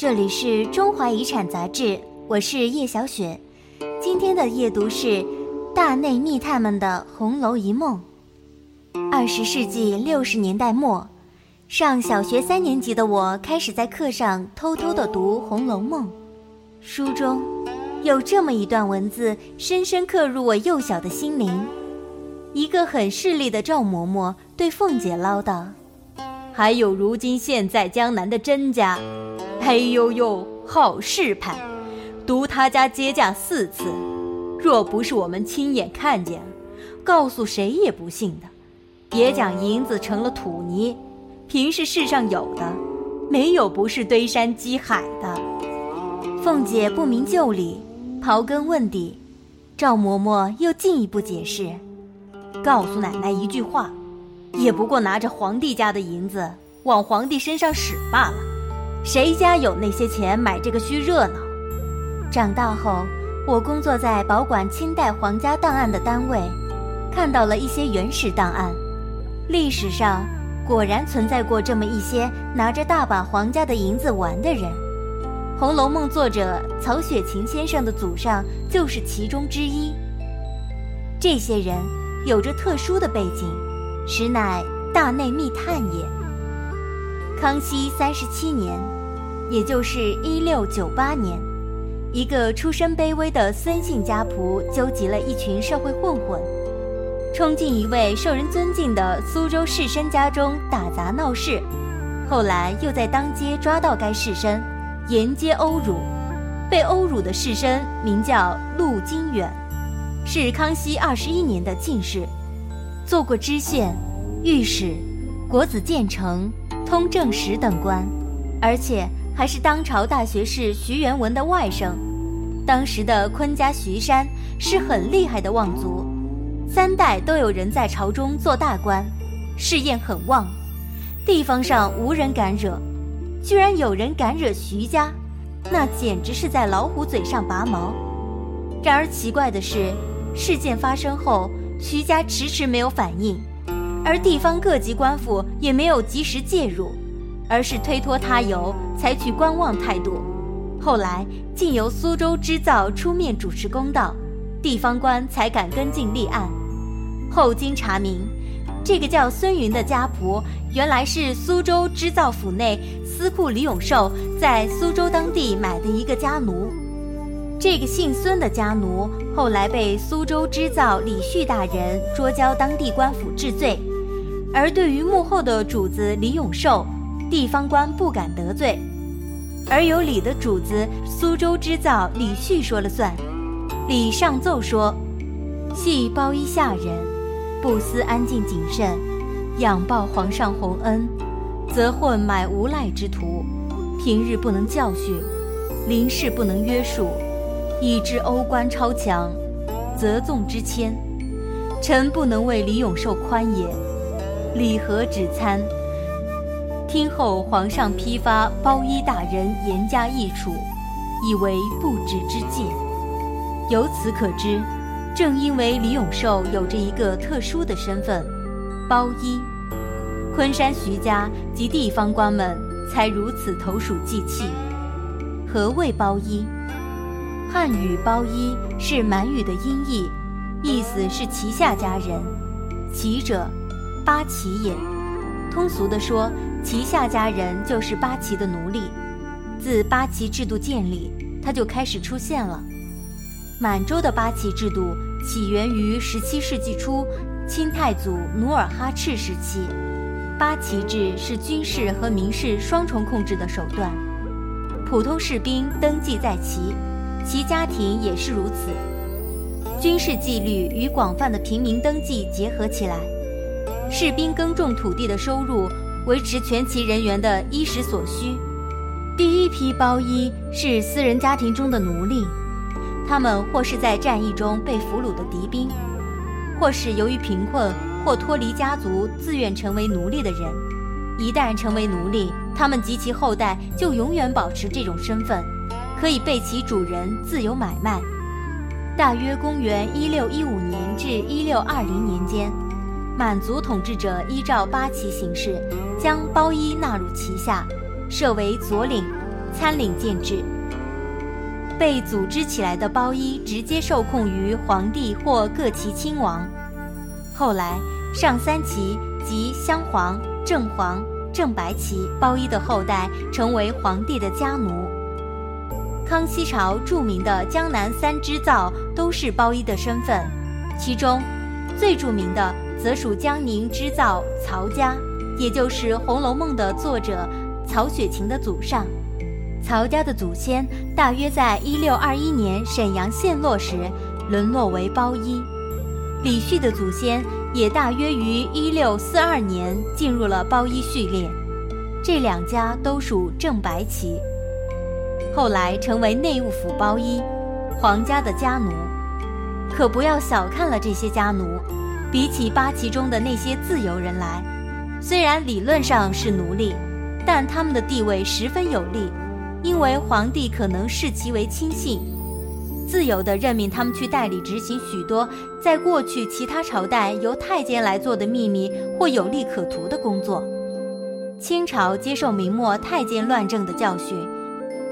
这里是中华遗产杂志，我是叶小雪。今天的夜读是《大内密探们的红楼一梦》。二十世纪六十年代末，上小学三年级的我开始在课上偷偷地读《红楼梦》，书中有这么一段文字，深深刻入我幼小的心灵。一个很势利的赵嬷嬷对凤姐唠叨：“还有如今现在江南的甄家，哎呦呦，好事派，独他家接驾四次，若不是我们亲眼看见，告诉谁也不信的。别讲银子成了土泥，平是世上有的，没有不是堆山积海的。”凤姐不明就里，刨根问底，赵嬷嬷又进一步解释。告诉奶奶一句话，也不过拿着皇帝家的银子往皇帝身上使罢了。谁家有那些钱买这个虚热闹？长大后，我工作在保管清代皇家档案的单位，看到了一些原始档案。历史上果然存在过这么一些拿着大把皇家的银子玩的人，《红楼梦》作者曹雪芹先生的祖上就是其中之一。这些人。有着特殊的背景，实乃大内密探也。康熙三十七年，也就是一六九八年，一个出身卑微的孙姓家仆纠集了一群社会混混，冲进一位受人尊敬的苏州士绅家中打砸闹事，后来又在当街抓到该士绅，沿街殴辱。被殴辱的士绅名叫陆金远。是康熙二十一年的进士，做过知县、御史、国子监丞、通政使等官，而且还是当朝大学士徐元文的外甥。当时的昆家徐山是很厉害的望族，三代都有人在朝中做大官，事业很旺，地方上无人敢惹。居然有人敢惹徐家，那简直是在老虎嘴上拔毛。然而奇怪的是。事件发生后，徐家迟迟没有反应，而地方各级官府也没有及时介入，而是推脱他由，采取观望态度。后来竟由苏州织造出面主持公道，地方官才敢跟进立案。后经查明，这个叫孙云的家仆，原来是苏州织造府内司库李永寿在苏州当地买的一个家奴。这个姓孙的家奴后来被苏州织造李旭大人捉交当地官府治罪，而对于幕后的主子李永寿，地方官不敢得罪，而有李的主子苏州织造李旭说了算。李上奏说：系包衣下人，不思安静谨慎，仰报皇上洪恩，则混买无赖之徒，平日不能教训，临事不能约束。以致欧官超强，则纵之谦。臣不能为李永寿宽也。礼何止参？听后皇上批发包衣大人严加议处，以为不值之戒。由此可知，正因为李永寿有着一个特殊的身份——包衣，昆山徐家及地方官们才如此投鼠忌器。何谓包衣？汉语“包衣”是满语的音译，意思是旗下家人。旗者，八旗也。通俗地说，旗下家人就是八旗的奴隶。自八旗制度建立，它就开始出现了。满洲的八旗制度起源于十七世纪初清太祖努尔哈赤时期。八旗制是军事和民事双重控制的手段。普通士兵登记在旗。其家庭也是如此，军事纪律与广泛的平民登记结合起来，士兵耕种土地的收入维持全旗人员的衣食所需。第一批包衣是私人家庭中的奴隶，他们或是在战役中被俘虏的敌兵，或是由于贫困或脱离家族自愿成为奴隶的人。一旦成为奴隶，他们及其后代就永远保持这种身份。可以被其主人自由买卖。大约公元一六一五年至一六二零年间，满族统治者依照八旗形式，将包衣纳入旗下，设为左领、参领建制。被组织起来的包衣直接受控于皇帝或各旗亲王。后来，上三旗及镶黄、正黄、正白旗包衣的后代成为皇帝的家奴。康熙朝著名的江南三织造都是包衣的身份，其中最著名的则属江宁织造曹家，也就是《红楼梦》的作者曹雪芹的祖上。曹家的祖先大约在一六二一年沈阳陷落时沦落为包衣，李旭的祖先也大约于一六四二年进入了包衣序列。这两家都属正白旗，后来成为内务府包衣，皇家的家奴。可不要小看了这些家奴，比起八旗中的那些自由人来，虽然理论上是奴隶，但他们的地位十分有利。因为皇帝可能视其为亲信，自由地任命他们去代理执行许多在过去其他朝代由太监来做的秘密或有利可图的工作。清朝接受明末太监乱政的教训，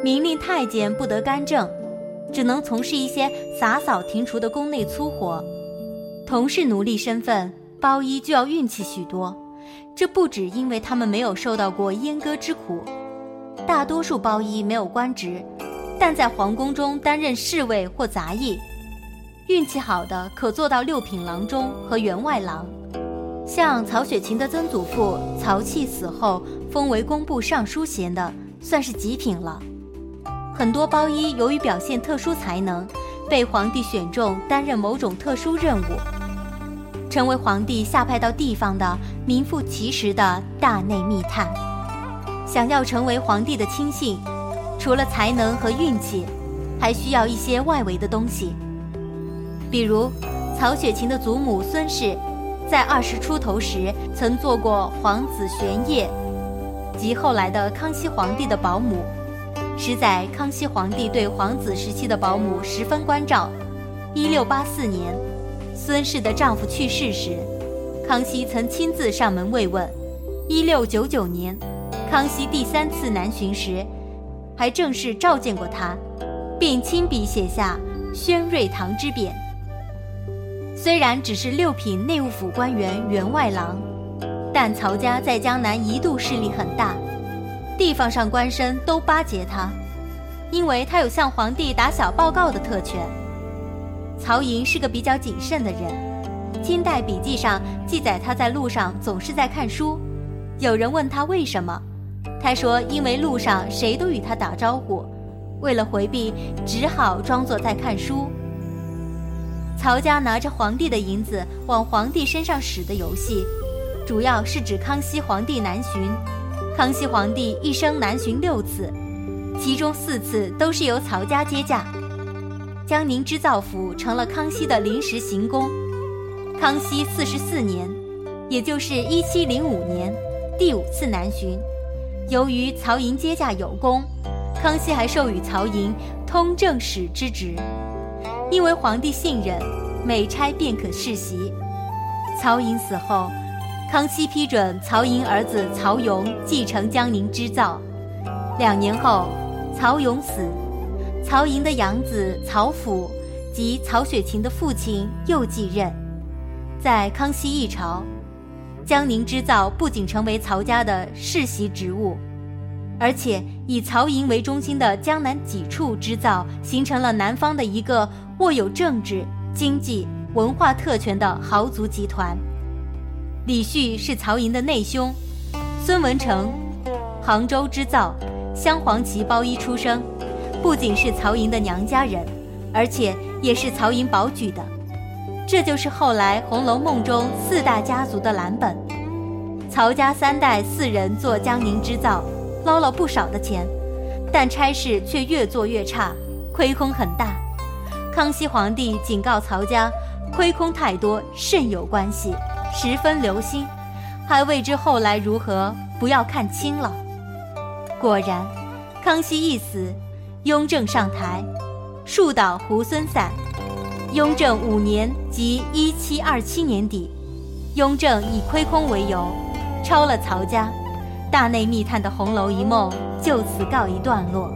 明令太监不得干政，只能从事一些洒扫庭除的宫内粗活。同是奴隶身份，包衣就要运气许多。这不只因为他们没有受到过阉割之苦。大多数包衣没有官职，但在皇宫中担任侍卫或杂役，运气好的可做到六品郎中和员外郎。像曹雪芹的曾祖父曹契死后封为工部尚书衔的，算是极品了。很多包衣由于表现特殊才能，被皇帝选中担任某种特殊任务，成为皇帝下派到地方的名副其实的大内密探。想要成为皇帝的亲信，除了才能和运气，还需要一些外围的东西。比如，曹雪芹的祖母孙氏，在二十出头时曾做过皇子玄烨，及后来的康熙皇帝的保姆。实载康熙皇帝对皇子时期的保姆十分关照。一六八四年，孙氏的丈夫去世时，康熙曾亲自上门慰问。一六九九年。康熙第三次南巡时，还正式召见过他，并亲笔写下“宣瑞堂之匾”。虽然只是六品内务府官员员外郎，但曹家在江南一度势力很大，地方上官绅都巴结他，因为他有向皇帝打小报告的特权。曹寅是个比较谨慎的人，清代笔记上记载他在路上总是在看书。有人问他为什么？他说：“因为路上谁都与他打招呼，为了回避，只好装作在看书。”曹家拿着皇帝的银子往皇帝身上使的游戏，主要是指康熙皇帝南巡。康熙皇帝一生南巡六次，其中四次都是由曹家接驾。江宁织造府成了康熙的临时行宫。康熙四十四年，也就是一七零五年，第五次南巡。由于曹寅接驾有功，康熙还授予曹寅通政使之职。因为皇帝信任，每差便可世袭。曹寅死后，康熙批准曹寅儿子曹雍继承江宁织造。两年后，曹雍死，曹寅的养子曹府及曹雪芹的父亲又继任。在康熙一朝。江宁织造不仅成为曹家的世袭职务，而且以曹寅为中心的江南几处织造，形成了南方的一个握有政治、经济、文化特权的豪族集团。李旭是曹寅的内兄，孙文成，杭州织造镶黄旗包衣出生，不仅是曹寅的娘家人，而且也是曹寅保举的。这就是后来《红楼梦》中四大家族的蓝本。曹家三代四人做江宁织造，捞了不少的钱，但差事却越做越差，亏空很大。康熙皇帝警告曹家，亏空太多，甚有关系，十分留心，还未知后来如何，不要看轻了。果然，康熙一死，雍正上台，树倒猢狲散。雍正五年，即一七二七年底，雍正以亏空为由，抄了曹家，大内密探的红楼一梦就此告一段落。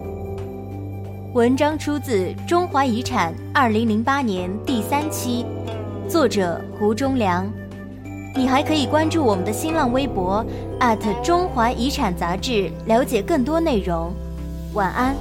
文章出自《中华遗产》二零零八年第三期，作者胡忠良。你还可以关注我们的新浪微博中华遗产杂志，了解更多内容。晚安。